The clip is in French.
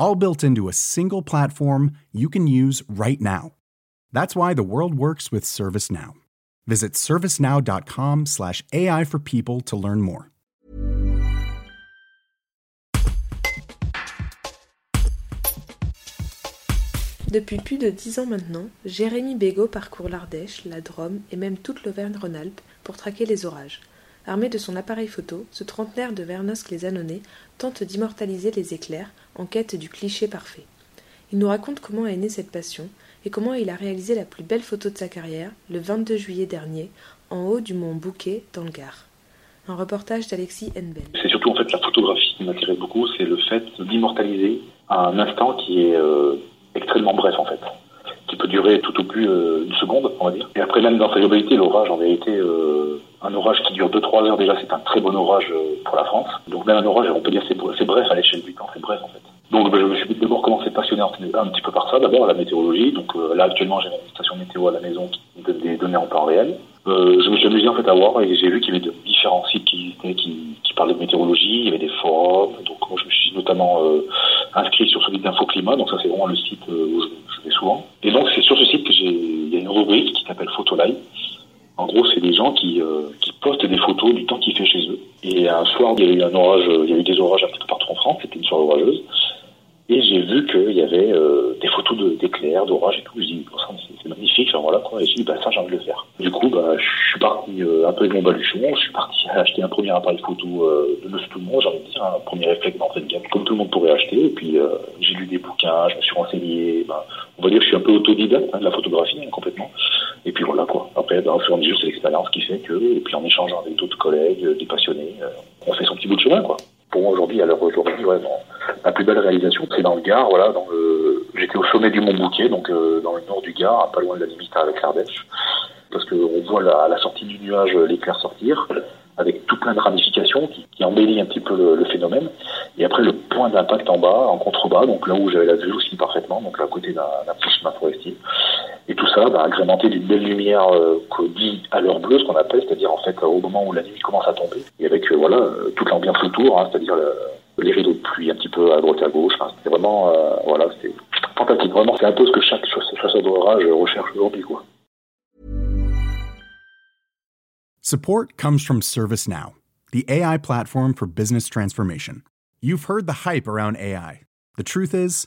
all built into a single platform you can use right now. That's why the world works with ServiceNow. Visit servicenow.com/slash AI for people to learn more. Depuis plus de dix ans maintenant, Jérémy Bégaud parcourt l'Ardèche, la Drôme et même toute l'Auvergne-Rhône-Alpes pour traquer les orages. Armé de son appareil photo, ce trentenaire de Vernosque les Annonais tente d'immortaliser les éclairs en quête du cliché parfait. Il nous raconte comment est née cette passion et comment il a réalisé la plus belle photo de sa carrière le 22 juillet dernier en haut du mont Bouquet dans le Gard. Un reportage d'Alexis Henbel. C'est surtout en fait la photographie qui m'intéresse beaucoup, c'est le fait d'immortaliser un instant qui est euh, extrêmement bref en fait, qui peut durer tout au plus euh, une seconde, on va dire. Et après même dans sa globalité, l'orage en vérité euh, un orage qui dure 2-3 heures déjà, c'est un très bon orage euh, pour la France. Donc même un orage, on peut dire c'est bref à l'échelle du temps, c'est bref en fait. Donc ben, je me suis d'abord commencé passionner un petit peu par ça, d'abord la météorologie. Donc euh, là actuellement j'ai une station météo à la maison qui me donne des données en temps réel. Euh, je me suis amusé en fait à voir et j'ai vu qu'il y avait différents sites qui, qui, parlaient de météorologie, il y avait des forums. Donc moi je me suis notamment inscrit sur celui d'Infoclimat, donc ça c'est vraiment le site où je, je vais souvent. Et donc c'est sur ce site que j'ai, y a une rubrique qui s'appelle Photolive en gros, c'est des gens qui, euh, qui du temps qu'il fait chez eux. Et un soir, il y a eu un orage, il y a des orages un peu partout en France, c'était une soirée orageuse. Et j'ai vu qu'il y avait euh, des photos d'éclairs, d'orages et tout. Je dis, c'est magnifique, enfin voilà quoi. Et j'ai dit, bah ça, j'ai envie de le faire. Du coup, bah, je suis parti euh, un peu avec mon baluchon, je suis parti acheter un premier appareil photo euh, de tout le monde, j'ai envie de dire, un premier réflexe d'entrée de gamme, comme tout le monde pourrait acheter. Et puis, euh, j'ai lu des bouquins, je me suis renseigné. Bah, on va dire que je suis un peu autodidacte hein, de la photographie, hein, complètement. Et puis voilà quoi. Après, bah, au fur et à c'est l'expérience qui fait que, et puis en échangeant avec d'autres collègues, des passionnés, on fait son petit bout de chemin quoi. Pour moi aujourd'hui, à l'heure aujourd'hui, ouais, bon, ma plus belle réalisation, c'est dans le Gard, voilà, dans le... j'étais au sommet du Mont Bouquet, donc euh, dans le nord du Gard, pas loin de la limite avec l'Ardèche, parce qu'on voit la, à la sortie du nuage l'éclair sortir, avec tout plein de ramifications qui, qui embellit un petit peu le, le, phénomène. Et après le point d'impact en bas, en contrebas, donc là où j'avais la vue aussi parfaitement, donc là à côté d'un petit chemin forestier. Et tout ça bah, agrémenté d'une belle lumière euh, dit à l'heure bleue, ce qu'on appelle, c'est-à-dire en fait au moment où la nuit commence à tomber, et avec euh, voilà euh, toute l'ambiance autour, hein, c'est-à-dire le, les rideaux de pluie un petit peu à droite et à gauche. Enfin, c'est vraiment euh, voilà, c'est fantastique. Vraiment, c'est un peu ce que chaque chasseur d'orage recherche aujourd'hui, quoi. Support comes from ServiceNow, the AI platform for business transformation. You've heard the hype around AI. The truth is,